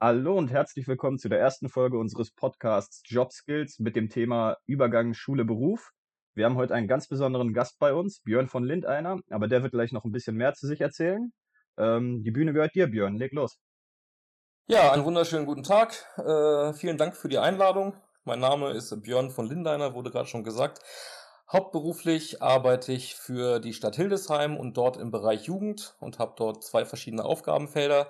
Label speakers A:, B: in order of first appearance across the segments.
A: Hallo und herzlich willkommen zu der ersten Folge unseres Podcasts Job Skills mit dem Thema Übergang Schule-Beruf. Wir haben heute einen ganz besonderen Gast bei uns, Björn von Lindeiner, aber der wird gleich noch ein bisschen mehr zu sich erzählen. Ähm, die Bühne gehört dir, Björn. Leg los.
B: Ja, einen wunderschönen guten Tag. Äh, vielen Dank für die Einladung. Mein Name ist Björn von Lindeiner, wurde gerade schon gesagt. Hauptberuflich arbeite ich für die Stadt Hildesheim und dort im Bereich Jugend und habe dort zwei verschiedene Aufgabenfelder.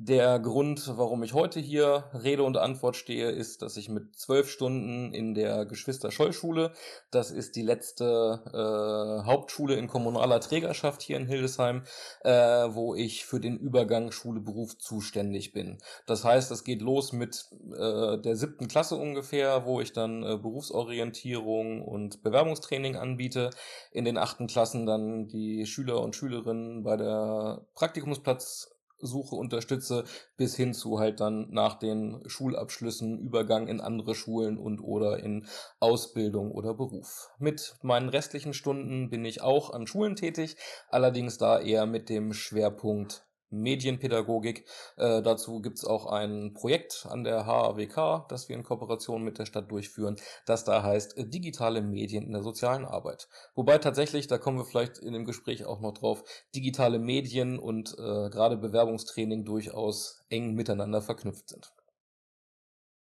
B: Der Grund, warum ich heute hier Rede und Antwort stehe, ist, dass ich mit zwölf Stunden in der Geschwister-Scholl-Schule, das ist die letzte äh, Hauptschule in kommunaler Trägerschaft hier in Hildesheim, äh, wo ich für den Übergang Schule-Beruf zuständig bin. Das heißt, es geht los mit äh, der siebten Klasse ungefähr, wo ich dann äh, Berufsorientierung und Bewerbungstraining anbiete. In den achten Klassen dann die Schüler und Schülerinnen bei der Praktikumsplatz Suche unterstütze, bis hin zu halt dann nach den Schulabschlüssen Übergang in andere Schulen und oder in Ausbildung oder Beruf. Mit meinen restlichen Stunden bin ich auch an Schulen tätig, allerdings da eher mit dem Schwerpunkt Medienpädagogik. Äh, dazu gibt's auch ein Projekt an der HAWK, das wir in Kooperation mit der Stadt durchführen, das da heißt äh, digitale Medien in der sozialen Arbeit. Wobei tatsächlich, da kommen wir vielleicht in dem Gespräch auch noch drauf, digitale Medien und äh, gerade Bewerbungstraining durchaus eng miteinander verknüpft sind.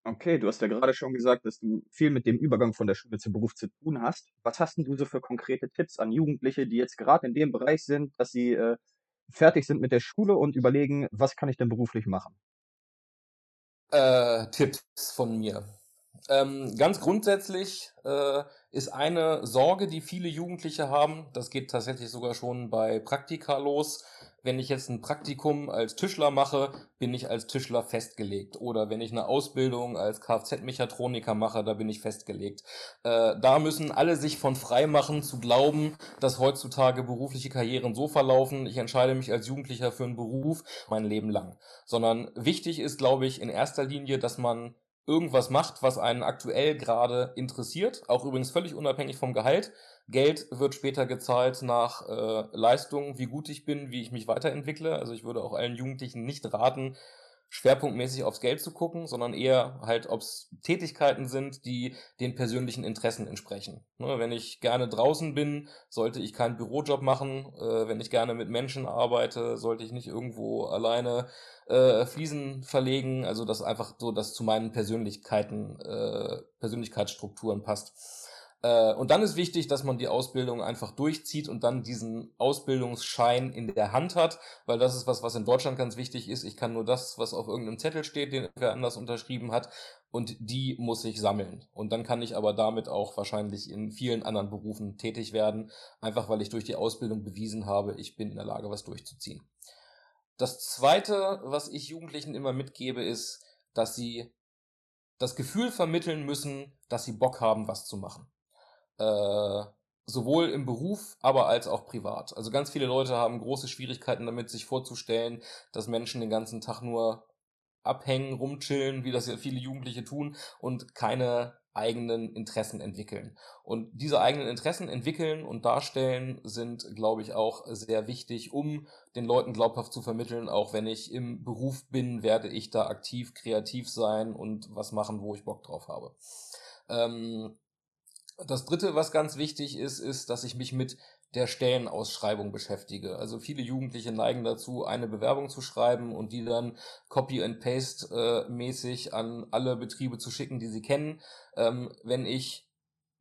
A: Okay, du hast ja gerade schon gesagt, dass du viel mit dem Übergang von der Schule zum Beruf zu tun hast. Was hast denn du so für konkrete Tipps an Jugendliche, die jetzt gerade in dem Bereich sind, dass sie äh, fertig sind mit der Schule und überlegen, was kann ich denn beruflich machen?
B: Äh, Tipps von mir. Ähm, ganz grundsätzlich äh, ist eine Sorge, die viele Jugendliche haben, das geht tatsächlich sogar schon bei Praktika los. Wenn ich jetzt ein Praktikum als Tischler mache, bin ich als Tischler festgelegt. Oder wenn ich eine Ausbildung als Kfz-Mechatroniker mache, da bin ich festgelegt. Äh, da müssen alle sich von frei machen, zu glauben, dass heutzutage berufliche Karrieren so verlaufen, ich entscheide mich als Jugendlicher für einen Beruf mein Leben lang. Sondern wichtig ist, glaube ich, in erster Linie, dass man irgendwas macht, was einen aktuell gerade interessiert, auch übrigens völlig unabhängig vom Gehalt. Geld wird später gezahlt nach äh, Leistung, wie gut ich bin, wie ich mich weiterentwickle. Also ich würde auch allen Jugendlichen nicht raten, schwerpunktmäßig aufs Geld zu gucken, sondern eher halt, ob es Tätigkeiten sind, die den persönlichen Interessen entsprechen. Ne, wenn ich gerne draußen bin, sollte ich keinen Bürojob machen. Äh, wenn ich gerne mit Menschen arbeite, sollte ich nicht irgendwo alleine äh, Fliesen verlegen. Also das einfach so, dass zu meinen Persönlichkeiten, äh, Persönlichkeitsstrukturen passt. Äh, und dann ist wichtig, dass man die Ausbildung einfach durchzieht und dann diesen Ausbildungsschein in der Hand hat, weil das ist was, was in Deutschland ganz wichtig ist. Ich kann nur das, was auf irgendeinem Zettel steht, den wer anders unterschrieben hat, und die muss ich sammeln. Und dann kann ich aber damit auch wahrscheinlich in vielen anderen Berufen tätig werden, einfach weil ich durch die Ausbildung bewiesen habe, ich bin in der Lage, was durchzuziehen. Das zweite, was ich Jugendlichen immer mitgebe, ist, dass sie das Gefühl vermitteln müssen, dass sie Bock haben, was zu machen. Äh, sowohl im Beruf, aber als auch privat. Also ganz viele Leute haben große Schwierigkeiten damit, sich vorzustellen, dass Menschen den ganzen Tag nur abhängen, rumchillen, wie das ja viele Jugendliche tun und keine eigenen Interessen entwickeln. Und diese eigenen Interessen entwickeln und darstellen sind, glaube ich, auch sehr wichtig, um den Leuten glaubhaft zu vermitteln, auch wenn ich im Beruf bin, werde ich da aktiv, kreativ sein und was machen, wo ich Bock drauf habe. Ähm, das dritte, was ganz wichtig ist, ist, dass ich mich mit der Stellenausschreibung beschäftige. Also viele Jugendliche neigen dazu, eine Bewerbung zu schreiben und die dann Copy and Paste äh, mäßig an alle Betriebe zu schicken, die sie kennen. Ähm, wenn ich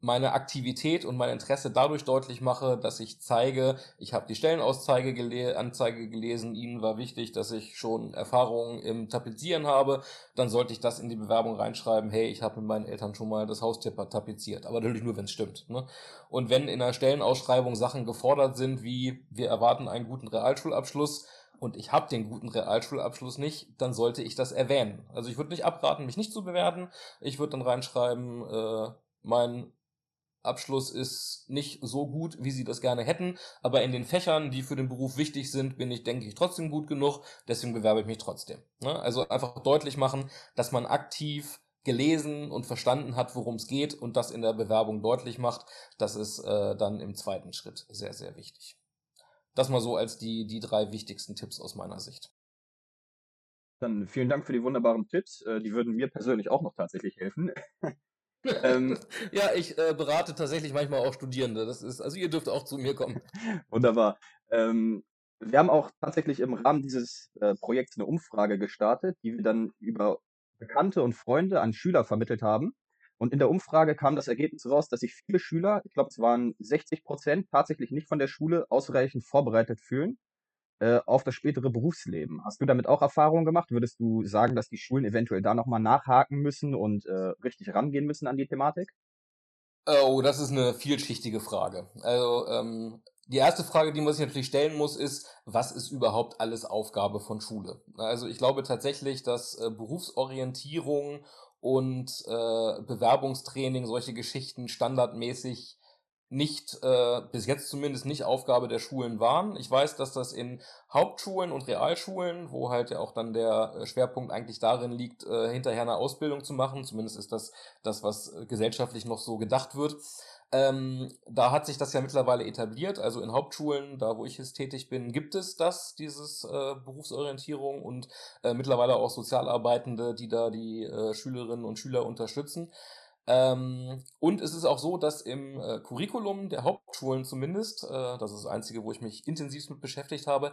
B: meine Aktivität und mein Interesse dadurch deutlich mache, dass ich zeige, ich habe die Stellenanzeige gele Anzeige gelesen, Ihnen war wichtig, dass ich schon Erfahrungen im Tapezieren habe, dann sollte ich das in die Bewerbung reinschreiben, hey, ich habe mit meinen Eltern schon mal das Haustipper tapeziert, aber natürlich nur, wenn es stimmt. Ne? Und wenn in einer Stellenausschreibung Sachen gefordert sind, wie wir erwarten einen guten Realschulabschluss, und ich habe den guten Realschulabschluss nicht, dann sollte ich das erwähnen. Also ich würde nicht abraten, mich nicht zu bewerten. Ich würde dann reinschreiben, äh, mein Abschluss ist nicht so gut, wie sie das gerne hätten, aber in den Fächern, die für den Beruf wichtig sind, bin ich, denke ich, trotzdem gut genug, deswegen bewerbe ich mich trotzdem. Ne? Also einfach deutlich machen, dass man aktiv gelesen und verstanden hat, worum es geht und das in der Bewerbung deutlich macht, das ist äh, dann im zweiten Schritt sehr, sehr wichtig. Das mal so als die, die drei wichtigsten Tipps aus meiner Sicht.
A: Dann vielen Dank für die wunderbaren Tipps. Äh, die würden mir persönlich auch noch tatsächlich helfen.
B: ähm, ja, ich äh, berate tatsächlich manchmal auch Studierende. Das ist, also ihr dürft auch zu mir kommen.
A: Wunderbar. Ähm, wir haben auch tatsächlich im Rahmen dieses äh, Projekts eine Umfrage gestartet, die wir dann über Bekannte und Freunde an Schüler vermittelt haben. Und in der Umfrage kam das Ergebnis raus, dass sich viele Schüler, ich glaube es waren 60 Prozent, tatsächlich nicht von der Schule ausreichend vorbereitet fühlen äh, auf das spätere Berufsleben. Hast du damit auch Erfahrungen gemacht? Würdest du sagen, dass die Schulen eventuell da nochmal nachhaken müssen und äh, richtig rangehen müssen an die Thematik?
B: Oh, das ist eine vielschichtige Frage. Also ähm, die erste Frage, die man sich natürlich stellen muss, ist, was ist überhaupt alles Aufgabe von Schule? Also ich glaube tatsächlich, dass äh, Berufsorientierung und äh, Bewerbungstraining, solche Geschichten standardmäßig nicht, äh, bis jetzt zumindest nicht Aufgabe der Schulen waren. Ich weiß, dass das in Hauptschulen und Realschulen, wo halt ja auch dann der äh, Schwerpunkt eigentlich darin liegt, äh, hinterher eine Ausbildung zu machen, zumindest ist das das, was äh, gesellschaftlich noch so gedacht wird, ähm, da hat sich das ja mittlerweile etabliert. Also in Hauptschulen, da wo ich jetzt tätig bin, gibt es das, dieses äh, Berufsorientierung und äh, mittlerweile auch Sozialarbeitende, die da die äh, Schülerinnen und Schüler unterstützen. Ähm, und es ist auch so, dass im äh, Curriculum der Hauptschulen zumindest, äh, das ist das Einzige, wo ich mich intensiv mit beschäftigt habe,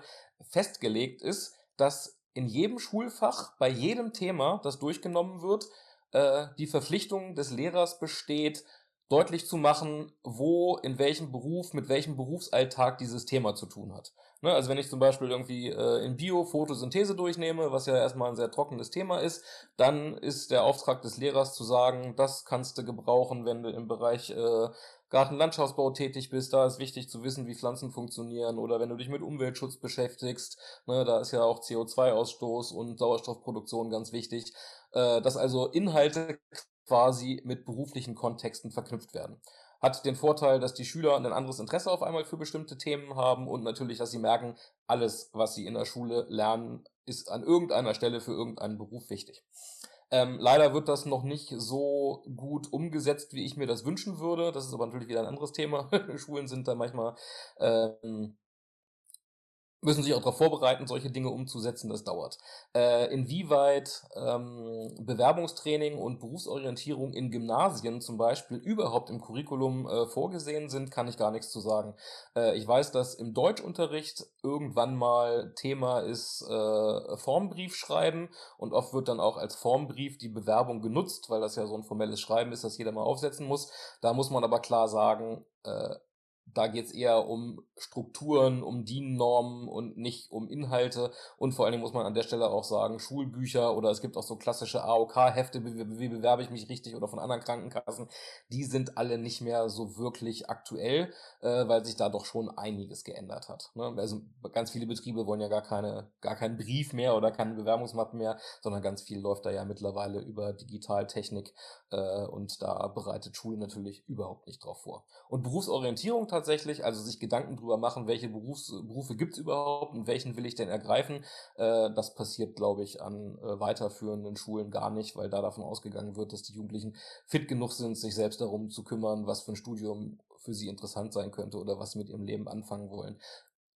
B: festgelegt ist, dass in jedem Schulfach, bei jedem Thema, das durchgenommen wird, äh, die Verpflichtung des Lehrers besteht, deutlich zu machen, wo, in welchem Beruf, mit welchem Berufsalltag dieses Thema zu tun hat. Ne, also wenn ich zum Beispiel irgendwie äh, in Bio Photosynthese durchnehme, was ja erstmal ein sehr trockenes Thema ist, dann ist der Auftrag des Lehrers zu sagen, das kannst du gebrauchen, wenn du im Bereich äh, Gartenlandschaftsbau tätig bist, da ist wichtig zu wissen, wie Pflanzen funktionieren oder wenn du dich mit Umweltschutz beschäftigst, ne, da ist ja auch CO2-Ausstoß und Sauerstoffproduktion ganz wichtig, äh, dass also Inhalte quasi mit beruflichen Kontexten verknüpft werden. Hat den Vorteil, dass die Schüler ein anderes Interesse auf einmal für bestimmte Themen haben und natürlich, dass sie merken, alles, was sie in der Schule lernen, ist an irgendeiner Stelle für irgendeinen Beruf wichtig. Ähm, leider wird das noch nicht so gut umgesetzt, wie ich mir das wünschen würde. Das ist aber natürlich wieder ein anderes Thema. Schulen sind da manchmal ähm, müssen sich auch darauf vorbereiten, solche Dinge umzusetzen, das dauert. Äh, inwieweit ähm, Bewerbungstraining und Berufsorientierung in Gymnasien zum Beispiel überhaupt im Curriculum äh, vorgesehen sind, kann ich gar nichts zu sagen. Äh, ich weiß, dass im Deutschunterricht irgendwann mal Thema ist äh, Formbrief schreiben und oft wird dann auch als Formbrief die Bewerbung genutzt, weil das ja so ein formelles Schreiben ist, das jeder mal aufsetzen muss. Da muss man aber klar sagen, äh, da geht es eher um Strukturen, um DIN-Normen und nicht um Inhalte. Und vor allen Dingen muss man an der Stelle auch sagen, Schulbücher oder es gibt auch so klassische AOK-Hefte, wie, bewerbe ich mich richtig oder von anderen Krankenkassen, die sind alle nicht mehr so wirklich aktuell, äh, weil sich da doch schon einiges geändert hat. Ne? Also ganz viele Betriebe wollen ja gar keine, gar keinen Brief mehr oder keine Bewerbungsmappen mehr, sondern ganz viel läuft da ja mittlerweile über Digitaltechnik äh, und da bereitet Schule natürlich überhaupt nicht drauf vor. Und Berufsorientierung tatsächlich, also sich Gedanken drüber machen, welche Berufs Berufe gibt's überhaupt und welchen will ich denn ergreifen, äh, das passiert, glaube ich, an äh, weiterführenden Schulen gar nicht, weil da davon ausgegangen wird, dass die Jugendlichen fit genug sind, sich selbst darum zu kümmern, was für ein Studium für sie interessant sein könnte oder was sie mit ihrem Leben anfangen wollen.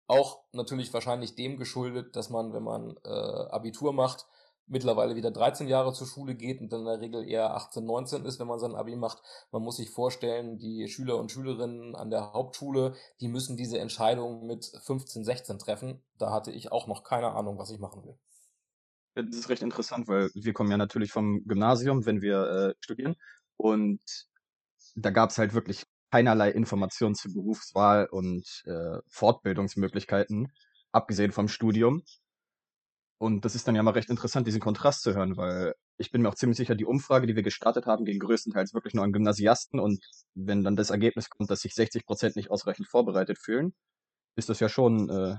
B: Auch natürlich wahrscheinlich dem geschuldet, dass man, wenn man äh, Abitur macht, mittlerweile wieder 13 Jahre zur Schule geht und dann in der Regel eher 18, 19 ist, wenn man sein Abi macht. Man muss sich vorstellen, die Schüler und Schülerinnen an der Hauptschule, die müssen diese Entscheidung mit 15, 16 treffen. Da hatte ich auch noch keine Ahnung, was ich machen will.
A: Das ist recht interessant, weil wir kommen ja natürlich vom Gymnasium, wenn wir äh, studieren. Und da gab es halt wirklich keinerlei Informationen zur Berufswahl und äh, Fortbildungsmöglichkeiten, abgesehen vom Studium. Und das ist dann ja mal recht interessant, diesen Kontrast zu hören, weil ich bin mir auch ziemlich sicher, die Umfrage, die wir gestartet haben, ging größtenteils wirklich nur an Gymnasiasten. Und wenn dann das Ergebnis kommt, dass sich 60 Prozent nicht ausreichend vorbereitet fühlen, ist das ja schon äh,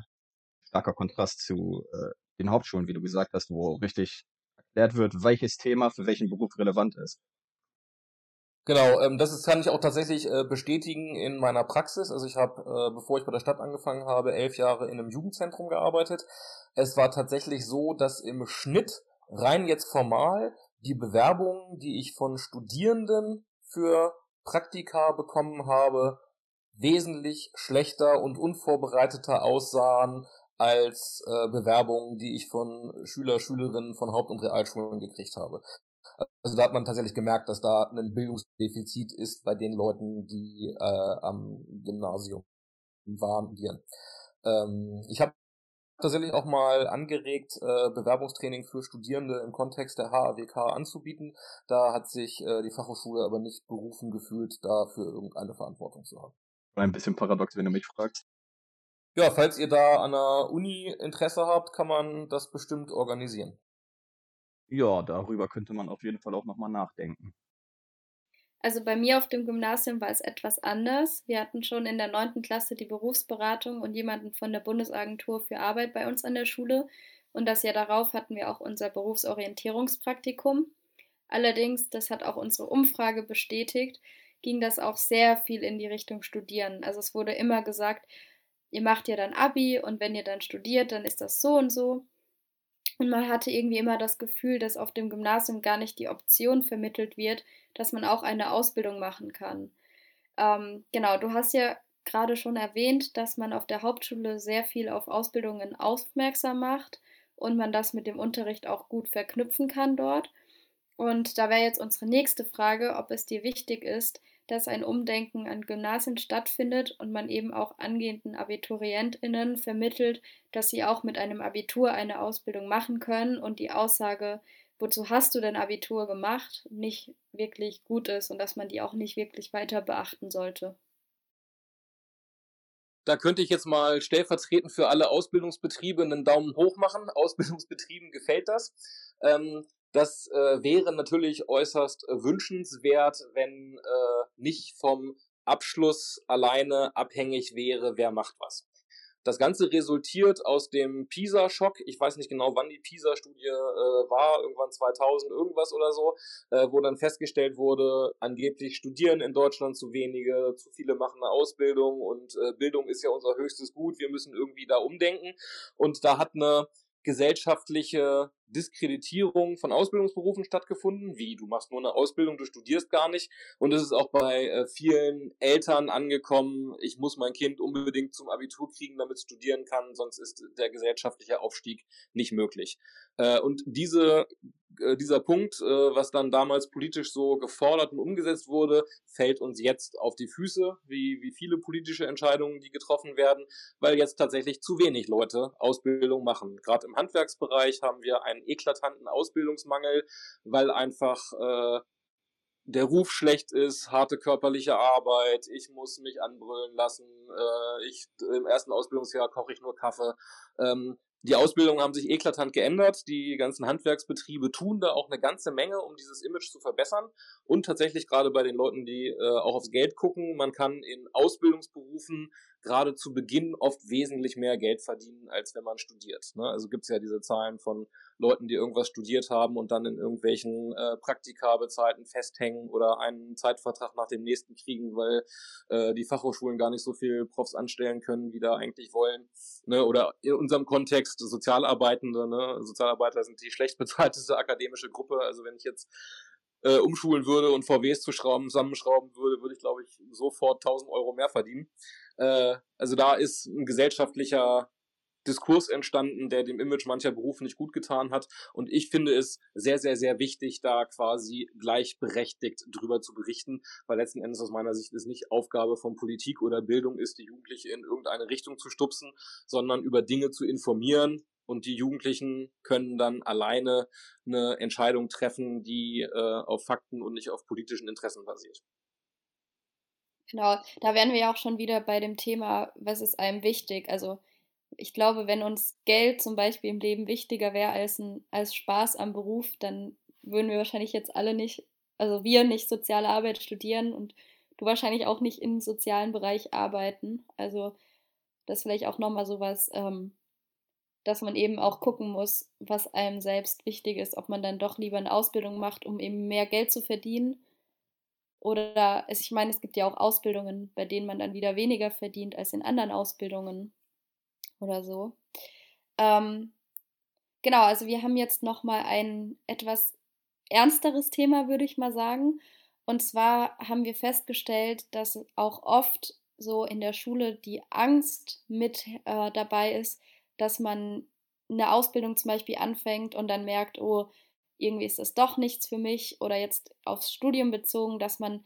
A: starker Kontrast zu äh, den Hauptschulen, wie du gesagt hast, wo richtig erklärt wird, welches Thema für welchen Beruf relevant ist.
B: Genau, ähm, das ist, kann ich auch tatsächlich äh, bestätigen in meiner Praxis. Also ich habe, äh, bevor ich bei der Stadt angefangen habe, elf Jahre in einem Jugendzentrum gearbeitet. Es war tatsächlich so, dass im Schnitt rein jetzt formal die Bewerbungen, die ich von Studierenden für Praktika bekommen habe, wesentlich schlechter und unvorbereiteter aussahen als äh, Bewerbungen, die ich von Schüler, Schülerinnen von Haupt- und Realschulen gekriegt habe. Also da hat man tatsächlich gemerkt, dass da ein Bildungsdefizit ist bei den Leuten, die äh, am Gymnasium waren. Ähm, ich habe tatsächlich auch mal angeregt, äh, Bewerbungstraining für Studierende im Kontext der HAWK anzubieten. Da hat sich äh, die Fachhochschule aber nicht berufen gefühlt, dafür irgendeine Verantwortung zu haben.
A: Ein bisschen paradox, wenn du mich fragst.
B: Ja, falls ihr da an der Uni Interesse habt, kann man das bestimmt organisieren.
A: Ja, darüber könnte man auf jeden Fall auch nochmal nachdenken.
C: Also bei mir auf dem Gymnasium war es etwas anders. Wir hatten schon in der neunten Klasse die Berufsberatung und jemanden von der Bundesagentur für Arbeit bei uns an der Schule. Und das Jahr darauf hatten wir auch unser Berufsorientierungspraktikum. Allerdings, das hat auch unsere Umfrage bestätigt, ging das auch sehr viel in die Richtung Studieren. Also es wurde immer gesagt, ihr macht ja dann Abi und wenn ihr dann studiert, dann ist das so und so. Und man hatte irgendwie immer das Gefühl, dass auf dem Gymnasium gar nicht die Option vermittelt wird, dass man auch eine Ausbildung machen kann. Ähm, genau, du hast ja gerade schon erwähnt, dass man auf der Hauptschule sehr viel auf Ausbildungen aufmerksam macht und man das mit dem Unterricht auch gut verknüpfen kann dort. Und da wäre jetzt unsere nächste Frage, ob es dir wichtig ist, dass ein Umdenken an Gymnasien stattfindet und man eben auch angehenden AbiturientInnen vermittelt, dass sie auch mit einem Abitur eine Ausbildung machen können und die Aussage, wozu hast du denn Abitur gemacht, nicht wirklich gut ist und dass man die auch nicht wirklich weiter beachten sollte.
B: Da könnte ich jetzt mal stellvertretend für alle Ausbildungsbetriebe einen Daumen hoch machen. Ausbildungsbetrieben gefällt das. Ähm, das äh, wäre natürlich äußerst äh, wünschenswert, wenn äh, nicht vom Abschluss alleine abhängig wäre, wer macht was. Das Ganze resultiert aus dem PISA-Schock. Ich weiß nicht genau, wann die PISA-Studie äh, war, irgendwann 2000 irgendwas oder so, äh, wo dann festgestellt wurde, angeblich studieren in Deutschland zu wenige, zu viele machen eine Ausbildung und äh, Bildung ist ja unser höchstes Gut. Wir müssen irgendwie da umdenken. Und da hat eine gesellschaftliche Diskreditierung von Ausbildungsberufen stattgefunden, wie du machst nur eine Ausbildung, du studierst gar nicht. Und es ist auch bei äh, vielen Eltern angekommen, ich muss mein Kind unbedingt zum Abitur kriegen, damit es studieren kann, sonst ist der gesellschaftliche Aufstieg nicht möglich. Äh, und diese äh, dieser Punkt, äh, was dann damals politisch so gefordert und umgesetzt wurde, fällt uns jetzt auf die Füße, wie, wie viele politische Entscheidungen, die getroffen werden, weil jetzt tatsächlich zu wenig Leute Ausbildung machen. Gerade im Handwerksbereich haben wir einen eklatanten Ausbildungsmangel, weil einfach äh, der Ruf schlecht ist, harte körperliche Arbeit, ich muss mich anbrüllen lassen, äh, ich im ersten Ausbildungsjahr koche ich nur Kaffee. Ähm, die Ausbildungen haben sich eklatant geändert. Die ganzen Handwerksbetriebe tun da auch eine ganze Menge, um dieses Image zu verbessern. Und tatsächlich gerade bei den Leuten, die äh, auch aufs Geld gucken, man kann in Ausbildungsberufen gerade zu Beginn oft wesentlich mehr Geld verdienen, als wenn man studiert. Ne? Also gibt's ja diese Zahlen von Leuten, die irgendwas studiert haben und dann in irgendwelchen äh, Praktika bezahlten festhängen oder einen Zeitvertrag nach dem nächsten kriegen, weil äh, die Fachhochschulen gar nicht so viel Profs anstellen können, wie da eigentlich wollen. Ne? Oder in unserem Kontext Sozialarbeitende, ne? Sozialarbeiter sind die schlecht bezahlteste akademische Gruppe. Also wenn ich jetzt äh, umschulen würde und VWs zu schrauben, zusammenschrauben würde, würde ich, glaube ich, sofort 1000 Euro mehr verdienen. Äh, also da ist ein gesellschaftlicher Diskurs entstanden, der dem Image mancher Berufe nicht gut getan hat. Und ich finde es sehr, sehr, sehr wichtig, da quasi gleichberechtigt drüber zu berichten, weil letzten Endes aus meiner Sicht es nicht Aufgabe von Politik oder Bildung ist, die Jugendliche in irgendeine Richtung zu stupsen, sondern über Dinge zu informieren. Und die Jugendlichen können dann alleine eine Entscheidung treffen, die äh, auf Fakten und nicht auf politischen Interessen basiert.
C: Genau, da wären wir ja auch schon wieder bei dem Thema, was ist einem wichtig? Also ich glaube, wenn uns Geld zum Beispiel im Leben wichtiger wäre als, als Spaß am Beruf, dann würden wir wahrscheinlich jetzt alle nicht, also wir nicht soziale Arbeit studieren und du wahrscheinlich auch nicht im sozialen Bereich arbeiten. Also das vielleicht auch nochmal sowas, ähm, dass man eben auch gucken muss, was einem selbst wichtig ist, ob man dann doch lieber eine Ausbildung macht, um eben mehr Geld zu verdienen oder ich meine, es gibt ja auch Ausbildungen, bei denen man dann wieder weniger verdient als in anderen Ausbildungen oder so. Ähm, genau, also wir haben jetzt nochmal ein etwas ernsteres Thema, würde ich mal sagen. Und zwar haben wir festgestellt, dass auch oft so in der Schule die Angst mit äh, dabei ist, dass man eine Ausbildung zum Beispiel anfängt und dann merkt, oh, irgendwie ist das doch nichts für mich oder jetzt aufs Studium bezogen, dass man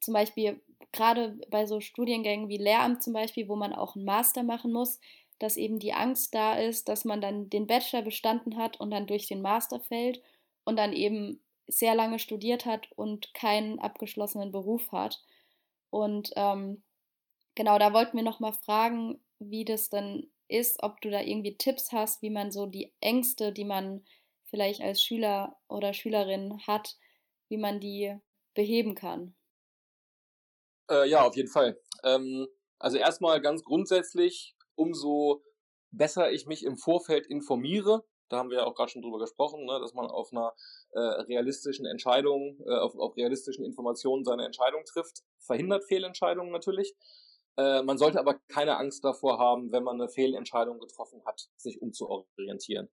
C: zum Beispiel gerade bei so Studiengängen wie Lehramt zum Beispiel, wo man auch einen Master machen muss, dass eben die Angst da ist, dass man dann den Bachelor bestanden hat und dann durch den Master fällt und dann eben sehr lange studiert hat und keinen abgeschlossenen Beruf hat. Und ähm, genau, da wollten wir nochmal fragen, wie das dann ist, ob du da irgendwie Tipps hast, wie man so die Ängste, die man vielleicht als Schüler oder Schülerin hat, wie man die beheben kann.
B: Äh, ja, auf jeden Fall. Ähm, also erstmal ganz grundsätzlich, umso besser ich mich im Vorfeld informiere, da haben wir ja auch gerade schon drüber gesprochen, ne, dass man auf einer äh, realistischen Entscheidung, äh, auf, auf realistischen Informationen seine Entscheidung trifft, verhindert Fehlentscheidungen natürlich. Äh, man sollte aber keine Angst davor haben, wenn man eine Fehlentscheidung getroffen hat, sich umzuorientieren.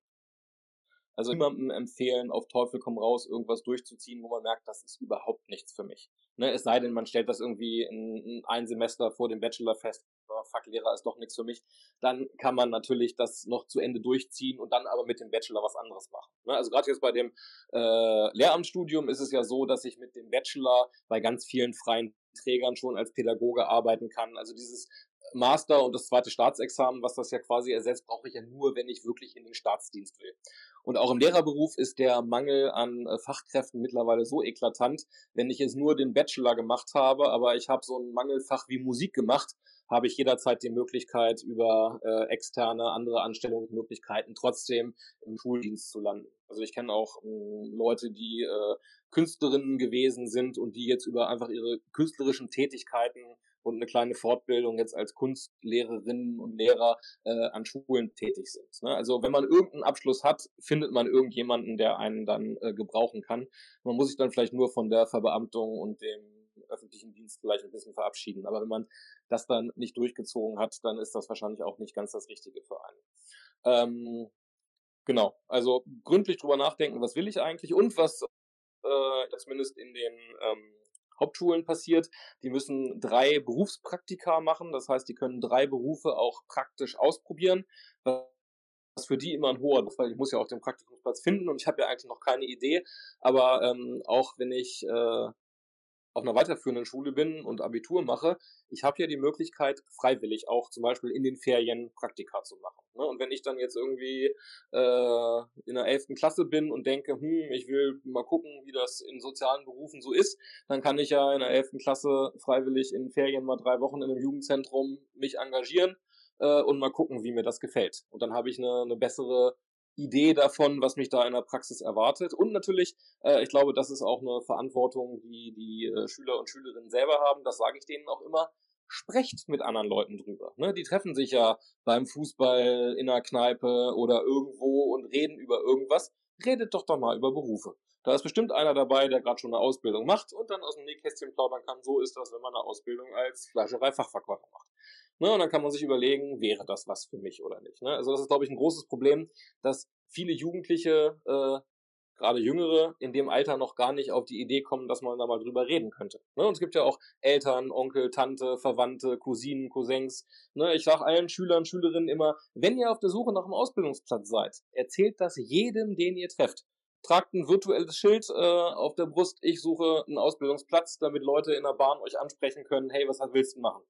B: Also niemandem empfehlen, auf Teufel komm raus, irgendwas durchzuziehen, wo man merkt, das ist überhaupt nichts für mich. Ne, es sei denn, man stellt das irgendwie in, ein Semester vor dem Bachelor fest, oh, fuck, Lehrer ist doch nichts für mich. Dann kann man natürlich das noch zu Ende durchziehen und dann aber mit dem Bachelor was anderes machen. Ne, also gerade jetzt bei dem äh, Lehramtsstudium ist es ja so, dass ich mit dem Bachelor bei ganz vielen freien Trägern schon als Pädagoge arbeiten kann. Also dieses Master und das zweite Staatsexamen, was das ja quasi ersetzt, brauche ich ja nur, wenn ich wirklich in den Staatsdienst will. Und auch im Lehrerberuf ist der Mangel an äh, Fachkräften mittlerweile so eklatant. Wenn ich jetzt nur den Bachelor gemacht habe, aber ich habe so ein Mangelfach wie Musik gemacht, habe ich jederzeit die Möglichkeit, über äh, externe andere Anstellungsmöglichkeiten trotzdem im Schuldienst zu landen. Also ich kenne auch äh, Leute, die äh, Künstlerinnen gewesen sind und die jetzt über einfach ihre künstlerischen Tätigkeiten und eine kleine Fortbildung jetzt als Kunstlehrerinnen und Lehrer äh, an Schulen tätig sind. Ne? Also wenn man irgendeinen Abschluss hat, findet man irgendjemanden, der einen dann äh, gebrauchen kann. Man muss sich dann vielleicht nur von der Verbeamtung und dem öffentlichen Dienst vielleicht ein bisschen verabschieden. Aber wenn man das dann nicht durchgezogen hat, dann ist das wahrscheinlich auch nicht ganz das Richtige für einen. Ähm, genau, also gründlich drüber nachdenken, was will ich eigentlich und was äh, zumindest in den ähm, Hauptschulen passiert. Die müssen drei Berufspraktika machen, das heißt, die können drei Berufe auch praktisch ausprobieren. Was für die immer ein hoher weil ich muss ja auch den Praktikumsplatz finden und ich habe ja eigentlich noch keine Idee. Aber ähm, auch wenn ich äh, auf einer weiterführenden Schule bin und Abitur mache, ich habe ja die Möglichkeit, freiwillig auch zum Beispiel in den Ferien Praktika zu machen. Ne? Und wenn ich dann jetzt irgendwie äh, in der 11. Klasse bin und denke, hm, ich will mal gucken, wie das in sozialen Berufen so ist, dann kann ich ja in der 11. Klasse freiwillig in Ferien mal drei Wochen in einem Jugendzentrum mich engagieren äh, und mal gucken, wie mir das gefällt. Und dann habe ich eine, eine bessere Idee davon, was mich da in der Praxis erwartet. Und natürlich, äh, ich glaube, das ist auch eine Verantwortung, die die äh, Schüler und Schülerinnen selber haben. Das sage ich denen auch immer. Sprecht mit anderen Leuten drüber. Ne? Die treffen sich ja beim Fußball in der Kneipe oder irgendwo und reden über irgendwas. Redet doch doch mal über Berufe. Da ist bestimmt einer dabei, der gerade schon eine Ausbildung macht und dann aus dem Nähkästchen plaudern kann. So ist das, wenn man eine Ausbildung als Fleischerei-Fachverkäufer macht. Ne, und dann kann man sich überlegen, wäre das was für mich oder nicht. Ne? Also das ist, glaube ich, ein großes Problem, dass viele Jugendliche, äh, gerade Jüngere, in dem Alter noch gar nicht auf die Idee kommen, dass man da mal drüber reden könnte. Ne? Und es gibt ja auch Eltern, Onkel, Tante, Verwandte, Cousinen, Cousins. Ne? Ich sage allen Schülern, Schülerinnen immer, wenn ihr auf der Suche nach einem Ausbildungsplatz seid, erzählt das jedem, den ihr trefft tragt ein virtuelles Schild äh, auf der Brust, ich suche einen Ausbildungsplatz, damit Leute in der Bahn euch ansprechen können, hey, was willst du machen?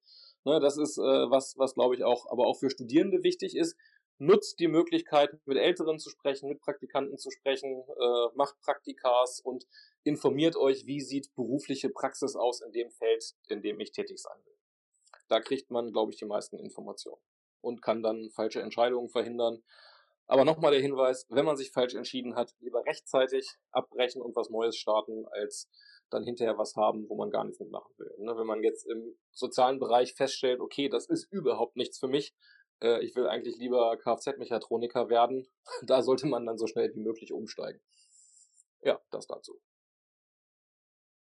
B: Ne, das ist äh, was, was glaube ich auch, aber auch für Studierende wichtig ist. Nutzt die Möglichkeit, mit Älteren zu sprechen, mit Praktikanten zu sprechen, äh, macht Praktikas und informiert euch, wie sieht berufliche Praxis aus in dem Feld, in dem ich tätig sein will. Da kriegt man, glaube ich, die meisten Informationen und kann dann falsche Entscheidungen verhindern. Aber nochmal der Hinweis, wenn man sich falsch entschieden hat, lieber rechtzeitig abbrechen und was Neues starten, als dann hinterher was haben, wo man gar nichts mitmachen will. Ne? Wenn man jetzt im sozialen Bereich feststellt, okay, das ist überhaupt nichts für mich, äh, ich will eigentlich lieber Kfz-Mechatroniker werden, da sollte man dann so schnell wie möglich umsteigen. Ja, das dazu.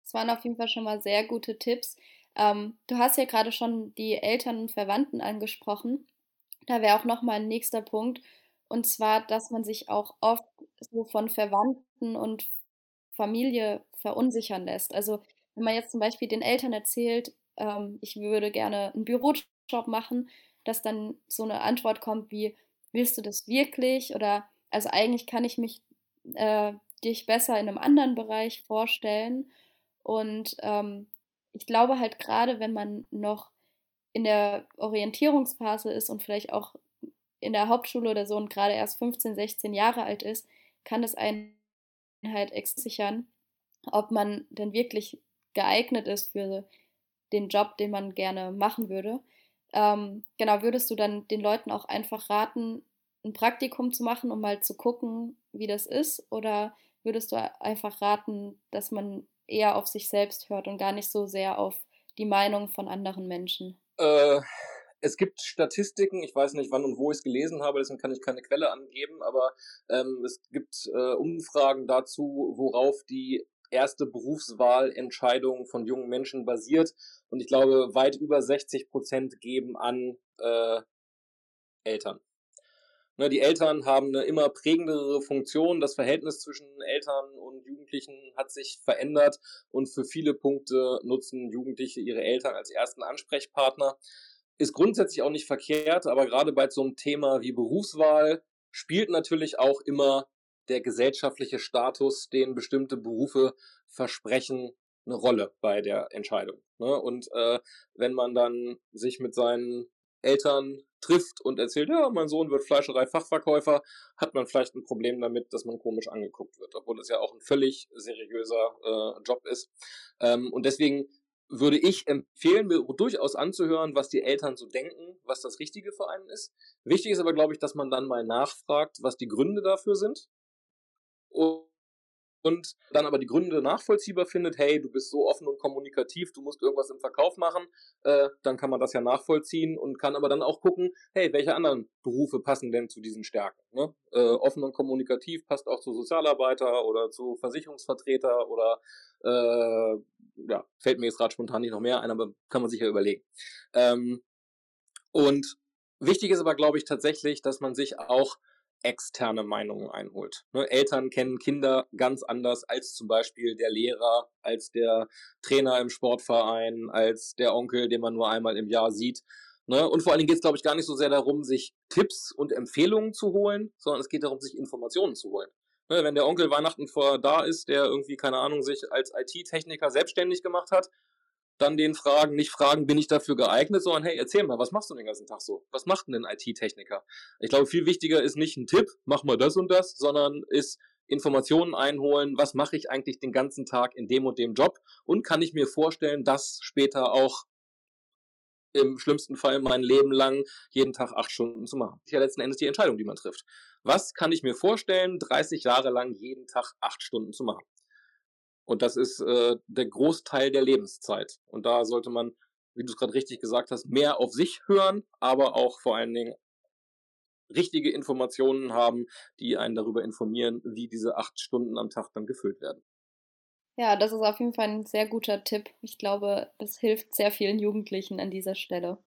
C: Das waren auf jeden Fall schon mal sehr gute Tipps. Ähm, du hast ja gerade schon die Eltern und Verwandten angesprochen. Da wäre auch noch mal ein nächster Punkt. Und zwar, dass man sich auch oft so von Verwandten und Familie verunsichern lässt. Also wenn man jetzt zum Beispiel den Eltern erzählt, ähm, ich würde gerne einen Bürojob machen, dass dann so eine Antwort kommt wie, willst du das wirklich? Oder also eigentlich kann ich mich äh, dich besser in einem anderen Bereich vorstellen. Und ähm, ich glaube halt gerade, wenn man noch in der Orientierungsphase ist und vielleicht auch in der Hauptschule oder so und gerade erst 15, 16 Jahre alt ist, kann es einen halt sichern, ob man denn wirklich geeignet ist für den Job, den man gerne machen würde. Ähm, genau, würdest du dann den Leuten auch einfach raten, ein Praktikum zu machen, um mal zu gucken, wie das ist? Oder würdest du einfach raten, dass man eher auf sich selbst hört und gar nicht so sehr auf die Meinung von anderen Menschen?
B: Äh, es gibt Statistiken, ich weiß nicht, wann und wo ich es gelesen habe, deswegen kann ich keine Quelle angeben, aber ähm, es gibt äh, Umfragen dazu, worauf die erste Berufswahlentscheidung von jungen Menschen basiert. Und ich glaube, weit über 60 Prozent geben an äh, Eltern. Ne, die Eltern haben eine immer prägendere Funktion. Das Verhältnis zwischen Eltern und Jugendlichen hat sich verändert und für viele Punkte nutzen Jugendliche ihre Eltern als ersten Ansprechpartner. Ist grundsätzlich auch nicht verkehrt, aber gerade bei so einem Thema wie Berufswahl spielt natürlich auch immer der gesellschaftliche Status, den bestimmte Berufe versprechen, eine Rolle bei der Entscheidung. Ne? Und äh, wenn man dann sich mit seinen Eltern trifft und erzählt, ja, mein Sohn wird Fleischerei-Fachverkäufer, hat man vielleicht ein Problem damit, dass man komisch angeguckt wird, obwohl es ja auch ein völlig seriöser äh, Job ist. Ähm, und deswegen würde ich empfehlen, mir durchaus anzuhören, was die Eltern so denken, was das Richtige für einen ist. Wichtig ist aber, glaube ich, dass man dann mal nachfragt, was die Gründe dafür sind. Und dann aber die Gründe nachvollziehbar findet, hey, du bist so offen und kommunikativ, du musst irgendwas im Verkauf machen, äh, dann kann man das ja nachvollziehen und kann aber dann auch gucken, hey, welche anderen Berufe passen denn zu diesen Stärken? Ne? Äh, offen und kommunikativ passt auch zu Sozialarbeiter oder zu Versicherungsvertreter oder äh, ja, fällt mir jetzt gerade spontan nicht noch mehr ein, aber kann man sich ja überlegen. Ähm, und wichtig ist aber, glaube ich, tatsächlich, dass man sich auch externe Meinungen einholt. Ne, Eltern kennen Kinder ganz anders als zum Beispiel der Lehrer, als der Trainer im Sportverein, als der Onkel, den man nur einmal im Jahr sieht. Ne? Und vor allen Dingen geht es, glaube ich, gar nicht so sehr darum, sich Tipps und Empfehlungen zu holen, sondern es geht darum, sich Informationen zu holen. Ne, wenn der Onkel Weihnachten vor da ist, der irgendwie, keine Ahnung, sich als IT-Techniker selbstständig gemacht hat, dann den fragen, nicht fragen, bin ich dafür geeignet, sondern hey, erzähl mal, was machst du den ganzen Tag so? Was macht denn ein IT-Techniker? Ich glaube, viel wichtiger ist nicht ein Tipp, mach mal das und das, sondern ist Informationen einholen, was mache ich eigentlich den ganzen Tag in dem und dem Job und kann ich mir vorstellen, das später auch im schlimmsten Fall mein Leben lang jeden Tag acht Stunden zu machen. Das ist ja letzten Endes die Entscheidung, die man trifft. Was kann ich mir vorstellen, 30 Jahre lang jeden Tag acht Stunden zu machen? Und das ist äh, der Großteil der Lebenszeit. Und da sollte man, wie du es gerade richtig gesagt hast, mehr auf sich hören, aber auch vor allen Dingen richtige Informationen haben, die einen darüber informieren, wie diese acht Stunden am Tag dann gefüllt werden.
C: Ja, das ist auf jeden Fall ein sehr guter Tipp. Ich glaube, das hilft sehr vielen Jugendlichen an dieser Stelle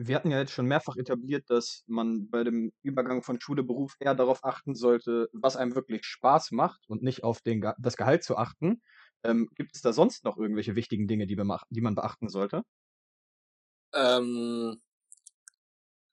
A: wir hatten ja jetzt schon mehrfach etabliert, dass man bei dem Übergang von Schule, Beruf eher darauf achten sollte, was einem wirklich Spaß macht und nicht auf den, das Gehalt zu achten. Ähm, gibt es da sonst noch irgendwelche wichtigen Dinge, die, die man beachten sollte?
B: Ähm,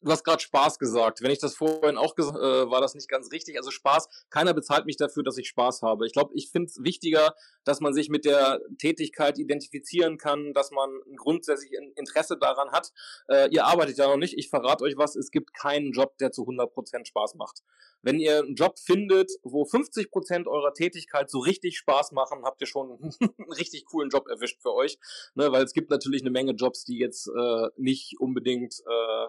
B: du hast gerade Spaß gesagt. Wenn ich das vorhin auch gesagt äh, war das nicht ganz richtig. Also Spaß, keiner bezahlt mich dafür, dass ich Spaß habe. Ich glaube, ich finde es wichtiger, dass man sich mit der Tätigkeit identifizieren kann, dass man ein grundsätzlich Interesse daran hat. Äh, ihr arbeitet ja noch nicht. Ich verrate euch was, es gibt keinen Job, der zu 100% Spaß macht. Wenn ihr einen Job findet, wo 50% eurer Tätigkeit so richtig Spaß machen, habt ihr schon einen richtig coolen Job erwischt für euch. Ne, weil es gibt natürlich eine Menge Jobs, die jetzt äh, nicht unbedingt äh,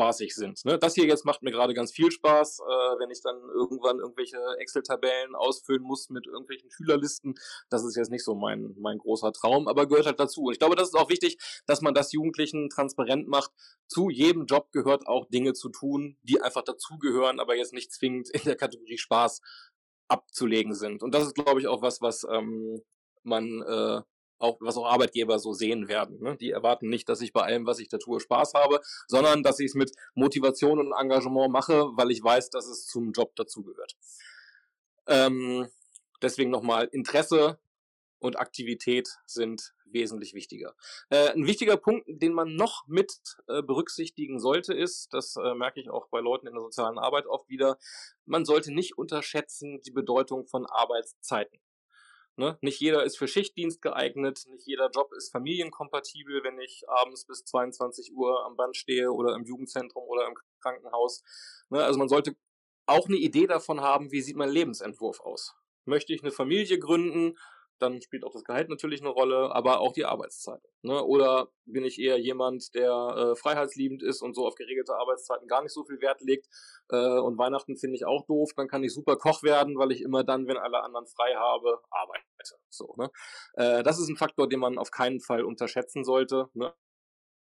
B: spaßig sind. Ne? Das hier jetzt macht mir gerade ganz viel Spaß, äh, wenn ich dann irgendwann irgendwelche Excel-Tabellen ausfüllen muss mit irgendwelchen Schülerlisten. Das ist jetzt nicht so mein, mein großer Traum, aber gehört halt dazu. Und ich glaube, das ist auch wichtig, dass man das Jugendlichen transparent macht. Zu jedem Job gehört auch Dinge zu tun, die einfach dazugehören, aber jetzt nicht zwingend in der Kategorie Spaß abzulegen sind. Und das ist, glaube ich, auch was, was ähm, man äh, auch, was auch Arbeitgeber so sehen werden. Ne? Die erwarten nicht, dass ich bei allem, was ich da tue, Spaß habe, sondern dass ich es mit Motivation und Engagement mache, weil ich weiß, dass es zum Job dazugehört. Ähm, deswegen nochmal Interesse und Aktivität sind wesentlich wichtiger. Äh, ein wichtiger Punkt, den man noch mit äh, berücksichtigen sollte, ist, das äh, merke ich auch bei Leuten in der sozialen Arbeit oft wieder, man sollte nicht unterschätzen die Bedeutung von Arbeitszeiten. Ne? Nicht jeder ist für Schichtdienst geeignet, nicht jeder Job ist familienkompatibel, wenn ich abends bis 22 Uhr am Band stehe oder im Jugendzentrum oder im Krankenhaus. Ne? Also man sollte auch eine Idee davon haben, wie sieht mein Lebensentwurf aus. Möchte ich eine Familie gründen, dann spielt auch das Gehalt natürlich eine Rolle, aber auch die Arbeitszeit. Ne? Oder bin ich eher jemand, der äh, freiheitsliebend ist und so auf geregelte Arbeitszeiten gar nicht so viel Wert legt äh, und Weihnachten finde ich auch doof, dann kann ich super Koch werden, weil ich immer dann, wenn alle anderen frei habe, arbeite. So, ne? Äh, das ist ein Faktor, den man auf keinen Fall unterschätzen sollte. Ne?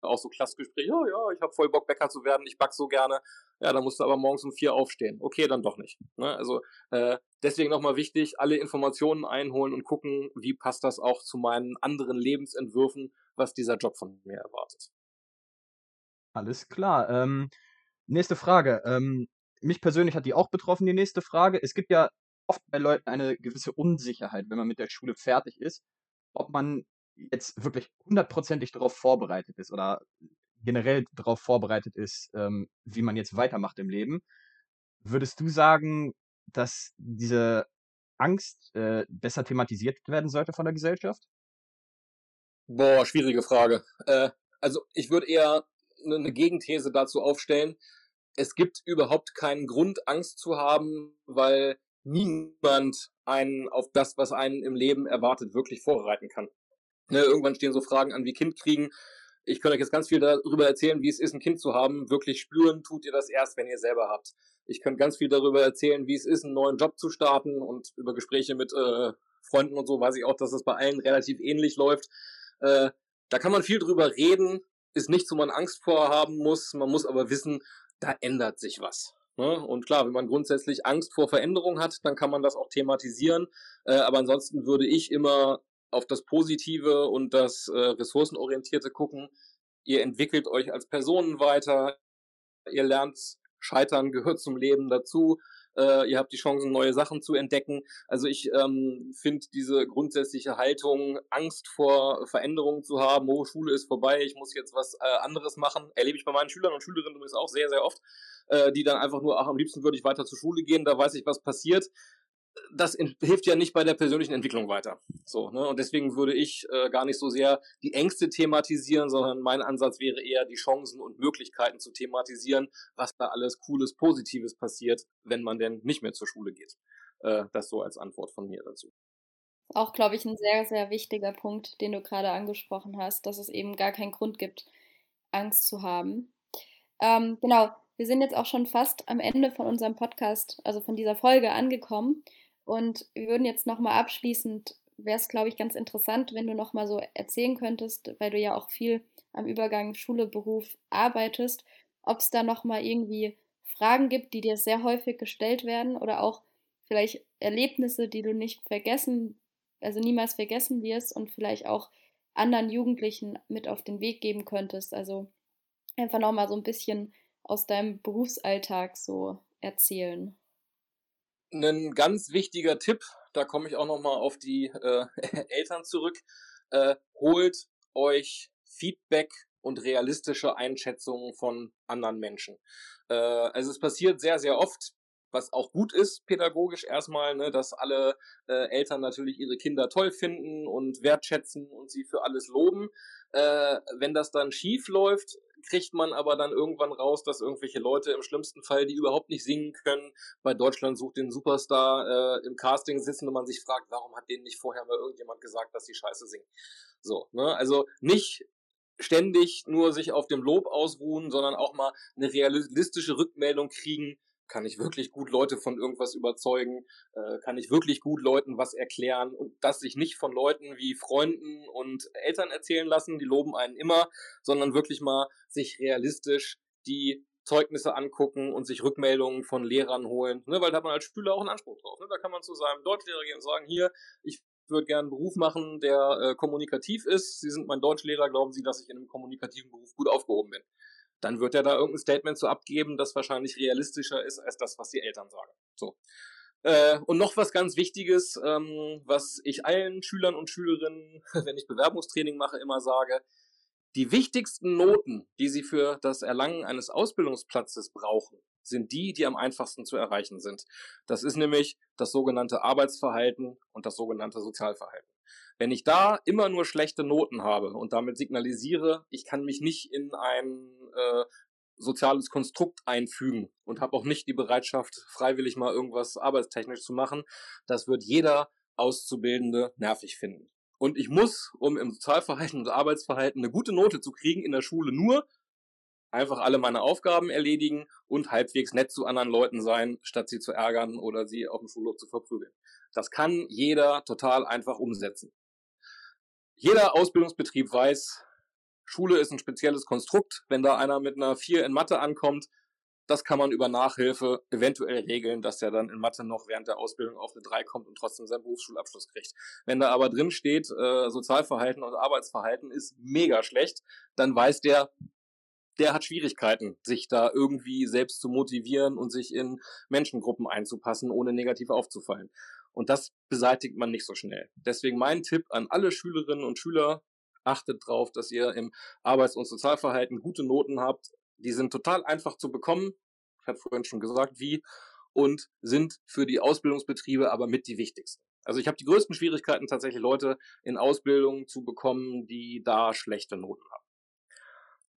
B: Auch so Klassgespräche, ja, ja, ich habe voll Bock, Bäcker zu werden, ich back so gerne. Ja, dann musst du aber morgens um vier aufstehen. Okay, dann doch nicht. Ne? Also äh, deswegen nochmal wichtig, alle Informationen einholen und gucken, wie passt das auch zu meinen anderen Lebensentwürfen, was dieser Job von mir erwartet.
A: Alles klar. Ähm, nächste Frage. Ähm, mich persönlich hat die auch betroffen, die nächste Frage. Es gibt ja oft bei Leuten eine gewisse Unsicherheit, wenn man mit der Schule fertig ist, ob man jetzt wirklich hundertprozentig darauf vorbereitet ist oder generell darauf vorbereitet ist, ähm, wie man jetzt weitermacht im Leben, würdest du sagen, dass diese Angst äh, besser thematisiert werden sollte von der Gesellschaft?
B: Boah, schwierige Frage. Äh, also ich würde eher eine ne Gegenthese dazu aufstellen. Es gibt überhaupt keinen Grund, Angst zu haben, weil niemand einen auf das, was einen im Leben erwartet, wirklich vorbereiten kann. Ne, irgendwann stehen so Fragen an wie Kind kriegen. Ich könnte euch jetzt ganz viel darüber erzählen, wie es ist, ein Kind zu haben. Wirklich spüren tut ihr das erst, wenn ihr selber habt. Ich könnte ganz viel darüber erzählen, wie es ist, einen neuen Job zu starten und über Gespräche mit äh, Freunden und so weiß ich auch, dass es bei allen relativ ähnlich läuft. Äh, da kann man viel drüber reden, ist nichts, wo man Angst vorhaben muss. Man muss aber wissen, da ändert sich was. Ne? Und klar, wenn man grundsätzlich Angst vor Veränderung hat, dann kann man das auch thematisieren. Äh, aber ansonsten würde ich immer auf das Positive und das äh, Ressourcenorientierte gucken. Ihr entwickelt euch als Personen weiter, ihr lernt Scheitern gehört zum Leben dazu. Äh, ihr habt die Chancen, neue Sachen zu entdecken. Also ich ähm, finde diese grundsätzliche Haltung, Angst vor Veränderungen zu haben, oh, Schule ist vorbei, ich muss jetzt was äh, anderes machen, erlebe ich bei meinen Schülern und Schülerinnen übrigens auch sehr, sehr oft, äh, die dann einfach nur, ach, am liebsten würde ich weiter zur Schule gehen, da weiß ich, was passiert das hilft ja nicht bei der persönlichen Entwicklung weiter. So, ne? Und deswegen würde ich äh, gar nicht so sehr die Ängste thematisieren, sondern mein Ansatz wäre eher, die Chancen und Möglichkeiten zu thematisieren, was da alles Cooles, Positives passiert, wenn man denn nicht mehr zur Schule geht. Äh, das so als Antwort von mir dazu.
C: Auch, glaube ich, ein sehr, sehr wichtiger Punkt, den du gerade angesprochen hast, dass es eben gar keinen Grund gibt, Angst zu haben. Ähm, genau, wir sind jetzt auch schon fast am Ende von unserem Podcast, also von dieser Folge angekommen. Und wir würden jetzt nochmal abschließend, wäre es, glaube ich, ganz interessant, wenn du nochmal so erzählen könntest, weil du ja auch viel am Übergang Schule, Beruf arbeitest, ob es da nochmal irgendwie Fragen gibt, die dir sehr häufig gestellt werden oder auch vielleicht Erlebnisse, die du nicht vergessen, also niemals vergessen wirst und vielleicht auch anderen Jugendlichen mit auf den Weg geben könntest. Also einfach nochmal so ein bisschen aus deinem Berufsalltag so erzählen
B: ein ganz wichtiger Tipp, da komme ich auch nochmal auf die äh, Eltern zurück, äh, holt euch Feedback und realistische Einschätzungen von anderen Menschen. Äh, also es passiert sehr, sehr oft, was auch gut ist, pädagogisch erstmal, ne, dass alle äh, Eltern natürlich ihre Kinder toll finden und wertschätzen und sie für alles loben. Äh, wenn das dann schief läuft, kriegt man aber dann irgendwann raus, dass irgendwelche Leute im schlimmsten Fall, die überhaupt nicht singen können, bei Deutschland sucht den Superstar äh, im Casting sitzen und man sich fragt, warum hat denen nicht vorher mal irgendjemand gesagt, dass sie scheiße singen. So, ne? Also nicht ständig nur sich auf dem Lob ausruhen, sondern auch mal eine realistische Rückmeldung kriegen, kann ich wirklich gut Leute von irgendwas überzeugen? Äh, kann ich wirklich gut Leuten was erklären? Und das sich nicht von Leuten wie Freunden und Eltern erzählen lassen, die loben einen immer, sondern wirklich mal sich realistisch die Zeugnisse angucken und sich Rückmeldungen von Lehrern holen, ne, weil da hat man als Schüler auch einen Anspruch drauf. Ne? Da kann man zu seinem Deutschlehrer gehen und sagen, hier, ich würde gerne einen Beruf machen, der äh, kommunikativ ist. Sie sind mein Deutschlehrer, glauben Sie, dass ich in einem kommunikativen Beruf gut aufgehoben bin? Dann wird er da irgendein Statement zu abgeben, das wahrscheinlich realistischer ist als das, was die Eltern sagen. So. Äh, und noch was ganz Wichtiges, ähm, was ich allen Schülern und Schülerinnen, wenn ich Bewerbungstraining mache, immer sage. Die wichtigsten Noten, die sie für das Erlangen eines Ausbildungsplatzes brauchen, sind die, die am einfachsten zu erreichen sind. Das ist nämlich das sogenannte Arbeitsverhalten und das sogenannte Sozialverhalten. Wenn ich da immer nur schlechte Noten habe und damit signalisiere, ich kann mich nicht in ein äh, soziales Konstrukt einfügen und habe auch nicht die Bereitschaft, freiwillig mal irgendwas arbeitstechnisch zu machen, das wird jeder Auszubildende nervig finden. Und ich muss, um im Sozialverhalten und Arbeitsverhalten eine gute Note zu kriegen, in der Schule nur einfach alle meine Aufgaben erledigen und halbwegs nett zu anderen Leuten sein, statt sie zu ärgern oder sie auf dem Schulhof zu verprügeln. Das kann jeder total einfach umsetzen. Jeder Ausbildungsbetrieb weiß, Schule ist ein spezielles Konstrukt. Wenn da einer mit einer 4 in Mathe ankommt, das kann man über Nachhilfe eventuell regeln, dass er dann in Mathe noch während der Ausbildung auf eine 3 kommt und trotzdem seinen Berufsschulabschluss kriegt. Wenn da aber drin steht, äh, Sozialverhalten und Arbeitsverhalten ist mega schlecht, dann weiß der, der hat Schwierigkeiten, sich da irgendwie selbst zu motivieren und sich in Menschengruppen einzupassen, ohne negativ aufzufallen. Und das beseitigt man nicht so schnell. Deswegen mein Tipp an alle Schülerinnen und Schüler, achtet drauf, dass ihr im Arbeits- und Sozialverhalten gute Noten habt. Die sind total einfach zu bekommen. Ich hatte vorhin schon gesagt, wie. Und sind für die Ausbildungsbetriebe aber mit die wichtigsten. Also ich habe die größten Schwierigkeiten tatsächlich Leute in Ausbildung zu bekommen, die da schlechte Noten haben.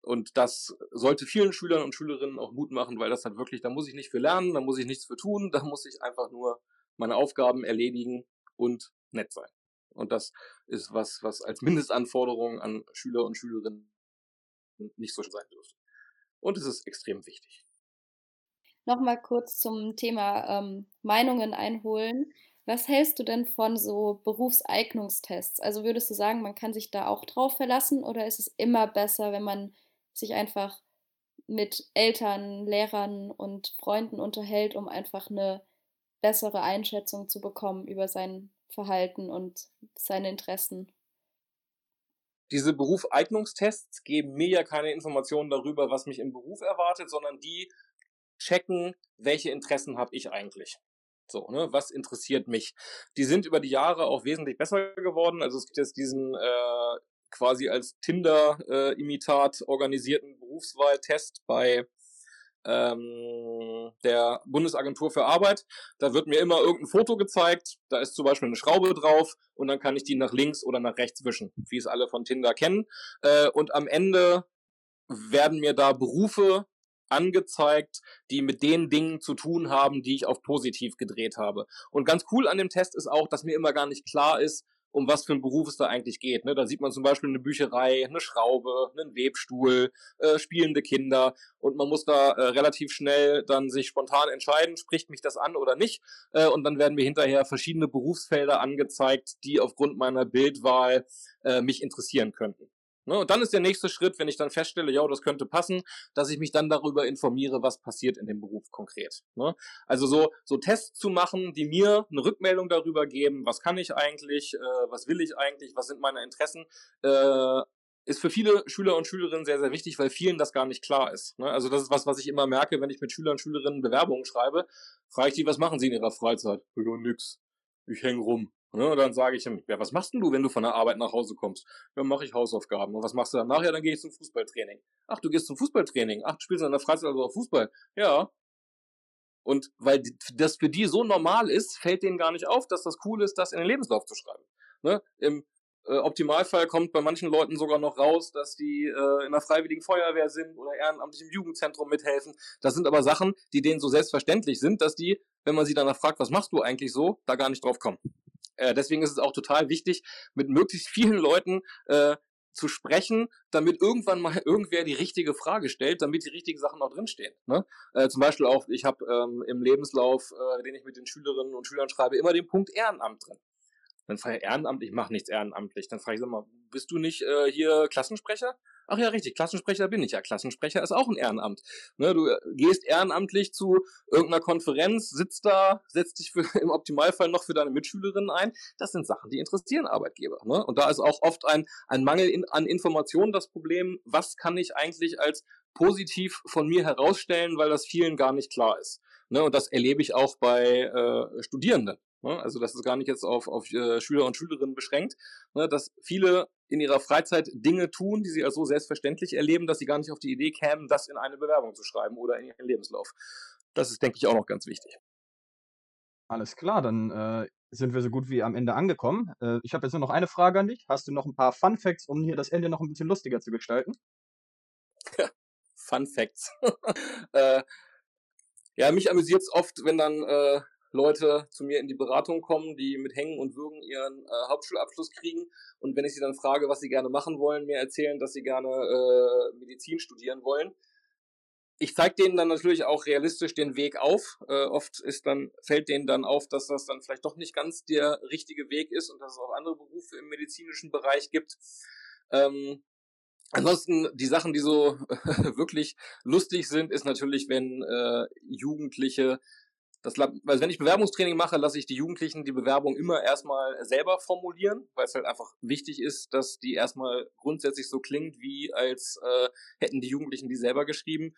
B: Und das sollte vielen Schülern und Schülerinnen auch Mut machen, weil das halt wirklich, da muss ich nicht für lernen, da muss ich nichts für tun, da muss ich einfach nur meine Aufgaben erledigen und nett sein. Und das ist was, was als Mindestanforderung an Schüler und Schülerinnen nicht so sein dürfte. Und es ist extrem wichtig.
C: Nochmal kurz zum Thema ähm, Meinungen einholen. Was hältst du denn von so Berufseignungstests? Also würdest du sagen, man kann sich da auch drauf verlassen oder ist es immer besser, wenn man sich einfach mit Eltern, Lehrern und Freunden unterhält, um einfach eine bessere Einschätzung zu bekommen über sein Verhalten und seine Interessen.
B: Diese Berufeignungstests geben mir ja keine Informationen darüber, was mich im Beruf erwartet, sondern die checken, welche Interessen habe ich eigentlich. So, ne, was interessiert mich? Die sind über die Jahre auch wesentlich besser geworden. Also es gibt jetzt diesen äh, quasi als Tinder-Imitat äh, organisierten Berufswahltest bei ähm, der Bundesagentur für Arbeit. Da wird mir immer irgendein Foto gezeigt, da ist zum Beispiel eine Schraube drauf und dann kann ich die nach links oder nach rechts wischen, wie es alle von Tinder kennen. Äh, und am Ende werden mir da Berufe angezeigt, die mit den Dingen zu tun haben, die ich auf positiv gedreht habe. Und ganz cool an dem Test ist auch, dass mir immer gar nicht klar ist, um was für einen Beruf es da eigentlich geht. Ne? Da sieht man zum Beispiel eine Bücherei, eine Schraube, einen Webstuhl, äh, spielende Kinder und man muss da äh, relativ schnell dann sich spontan entscheiden, spricht mich das an oder nicht. Äh, und dann werden mir hinterher verschiedene Berufsfelder angezeigt, die aufgrund meiner Bildwahl äh, mich interessieren könnten. Ne? Und dann ist der nächste Schritt, wenn ich dann feststelle, ja, das könnte passen, dass ich mich dann darüber informiere, was passiert in dem Beruf konkret. Ne? Also so, so Tests zu machen, die mir eine Rückmeldung darüber geben, was kann ich eigentlich, äh, was will ich eigentlich, was sind meine Interessen, äh, ist für viele Schüler und Schülerinnen sehr, sehr wichtig, weil vielen das gar nicht klar ist. Ne? Also das ist was, was ich immer merke, wenn ich mit Schülern und Schülerinnen Bewerbungen schreibe, frage ich die, was machen sie in ihrer Freizeit? Ja, nix. Ich hänge rum. Ne, und dann sage ich ihm, ja, was machst denn du, wenn du von der Arbeit nach Hause kommst? Ja, mache ich Hausaufgaben. Und was machst du dann nachher? Dann gehe ich zum Fußballtraining. Ach, du gehst zum Fußballtraining. Ach, du spielst in der Freizeit also auch Fußball. Ja. Und weil das für die so normal ist, fällt denen gar nicht auf, dass das cool ist, das in den Lebenslauf zu schreiben. Ne? Im äh, Optimalfall kommt bei manchen Leuten sogar noch raus, dass die äh, in der Freiwilligen Feuerwehr sind oder ehrenamtlich im Jugendzentrum mithelfen. Das sind aber Sachen, die denen so selbstverständlich sind, dass die, wenn man sie danach fragt, was machst du eigentlich so, da gar nicht drauf kommen. Äh, deswegen ist es auch total wichtig, mit möglichst vielen Leuten äh, zu sprechen, damit irgendwann mal irgendwer die richtige Frage stellt, damit die richtigen Sachen auch drinstehen. Ne? Äh, zum Beispiel auch, ich habe ähm, im Lebenslauf, äh, den ich mit den Schülerinnen und Schülern schreibe, immer den Punkt Ehrenamt drin. Dann frage ich Ehrenamt, ich mache nichts ehrenamtlich. Dann frage ich, sag mal, bist du nicht äh, hier Klassensprecher? Ach ja, richtig, Klassensprecher bin ich ja. Klassensprecher ist auch ein Ehrenamt. Ne, du äh, gehst ehrenamtlich zu irgendeiner Konferenz, sitzt da, setzt dich für, im Optimalfall noch für deine Mitschülerinnen ein. Das sind Sachen, die interessieren Arbeitgeber. Ne? Und da ist auch oft ein, ein Mangel in, an Informationen das Problem, was kann ich eigentlich als positiv von mir herausstellen, weil das vielen gar nicht klar ist. Ne? Und das erlebe ich auch bei äh, Studierenden. Ne? Also das ist gar nicht jetzt auf, auf äh, Schüler und Schülerinnen beschränkt, ne? dass viele in ihrer Freizeit Dinge tun, die sie als so selbstverständlich erleben, dass sie gar nicht auf die Idee kämen, das in eine Bewerbung zu schreiben oder in ihren Lebenslauf. Das ist, denke ich, auch noch ganz wichtig.
A: Alles klar, dann äh, sind wir so gut wie am Ende angekommen. Äh, ich habe jetzt nur noch eine Frage an dich. Hast du noch ein paar Fun Facts, um hier das Ende noch ein bisschen lustiger zu gestalten?
B: Fun Facts. äh, ja, mich amüsiert es oft, wenn dann äh, Leute zu mir in die Beratung kommen, die mit Hängen und Würgen ihren äh, Hauptschulabschluss kriegen und wenn ich sie dann frage, was sie gerne machen wollen, mir erzählen, dass sie gerne äh, Medizin studieren wollen. Ich zeige denen dann natürlich auch realistisch den Weg auf. Äh, oft ist dann fällt denen dann auf, dass das dann vielleicht doch nicht ganz der richtige Weg ist und dass es auch andere Berufe im medizinischen Bereich gibt. Ähm, Ansonsten die Sachen, die so wirklich lustig sind, ist natürlich, wenn äh, Jugendliche das, also wenn ich Bewerbungstraining mache, lasse ich die Jugendlichen die Bewerbung immer erstmal selber formulieren, weil es halt einfach wichtig ist, dass die erstmal grundsätzlich so klingt, wie als äh, hätten die Jugendlichen die selber geschrieben.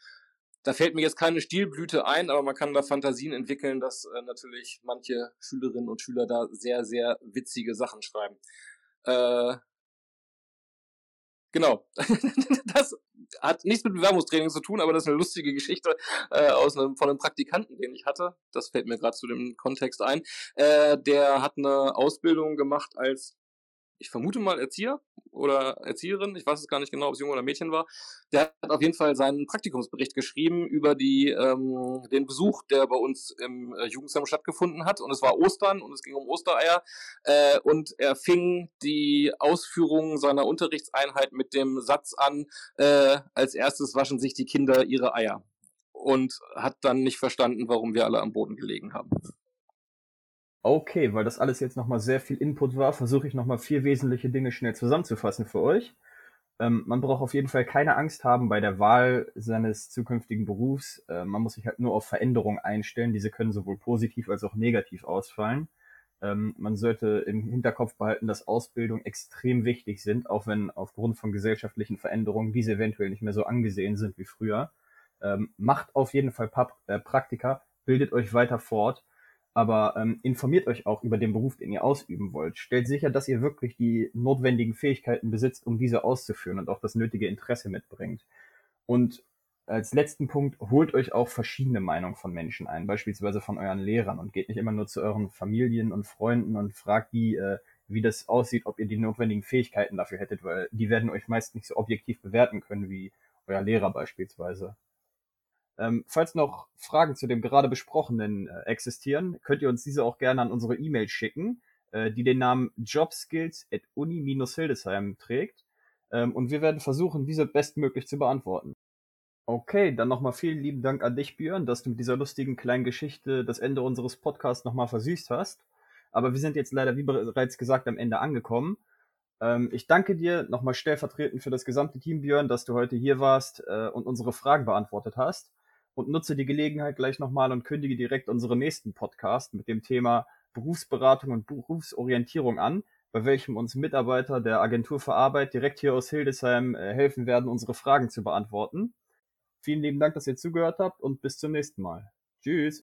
B: Da fällt mir jetzt keine Stilblüte ein, aber man kann da Fantasien entwickeln, dass äh, natürlich manche Schülerinnen und Schüler da sehr, sehr witzige Sachen schreiben. Äh, Genau. das hat nichts mit Bewerbungstraining zu tun, aber das ist eine lustige Geschichte äh, aus einem, von einem Praktikanten, den ich hatte. Das fällt mir gerade zu dem Kontext ein. Äh, der hat eine Ausbildung gemacht als ich vermute mal Erzieher oder Erzieherin, ich weiß es gar nicht genau, ob es Junge oder Mädchen war, der hat auf jeden Fall seinen Praktikumsbericht geschrieben über die, ähm, den Besuch, der bei uns im äh, Jugendzentrum stattgefunden hat. Und es war Ostern und es ging um Ostereier. Äh, und er fing die Ausführungen seiner Unterrichtseinheit mit dem Satz an, äh, als erstes waschen sich die Kinder ihre Eier. Und hat dann nicht verstanden, warum wir alle am Boden gelegen haben.
A: Okay, weil das alles jetzt nochmal sehr viel Input war, versuche ich nochmal vier wesentliche Dinge schnell zusammenzufassen für euch. Ähm, man braucht auf jeden Fall keine Angst haben bei der Wahl seines zukünftigen Berufs. Äh, man muss sich halt nur auf Veränderungen einstellen. Diese können sowohl positiv als auch negativ ausfallen. Ähm, man sollte im Hinterkopf behalten, dass Ausbildung extrem wichtig sind, auch wenn aufgrund von gesellschaftlichen Veränderungen diese eventuell nicht mehr so angesehen sind wie früher. Ähm, macht auf jeden Fall Pap äh, Praktika, bildet euch weiter fort aber ähm, informiert euch auch über den Beruf, den ihr ausüben wollt. Stellt sicher, dass ihr wirklich die notwendigen Fähigkeiten besitzt, um diese auszuführen und auch das nötige Interesse mitbringt. Und als letzten Punkt, holt euch auch verschiedene Meinungen von Menschen ein, beispielsweise von euren Lehrern und geht nicht immer nur zu euren Familien und Freunden und fragt die, äh, wie das aussieht, ob ihr die notwendigen Fähigkeiten dafür hättet, weil die werden euch meist nicht so objektiv bewerten können wie euer Lehrer beispielsweise. Ähm, falls noch Fragen zu dem gerade besprochenen äh, existieren, könnt ihr uns diese auch gerne an unsere E-Mail schicken, äh, die den Namen jobskills.uni-hildesheim trägt. Ähm, und wir werden versuchen, diese bestmöglich zu beantworten. Okay, dann nochmal vielen lieben Dank an dich, Björn, dass du mit dieser lustigen kleinen Geschichte das Ende unseres Podcasts nochmal versüßt hast. Aber wir sind jetzt leider, wie bereits gesagt, am Ende angekommen. Ähm, ich danke dir nochmal stellvertretend für das gesamte Team, Björn, dass du heute hier warst äh, und unsere Fragen beantwortet hast und nutze die Gelegenheit gleich nochmal und kündige direkt unseren nächsten Podcast mit dem Thema Berufsberatung und Berufsorientierung an, bei welchem uns Mitarbeiter der Agentur für Arbeit direkt hier aus Hildesheim äh, helfen werden, unsere Fragen zu beantworten. Vielen lieben Dank, dass ihr zugehört habt und bis zum nächsten Mal. Tschüss.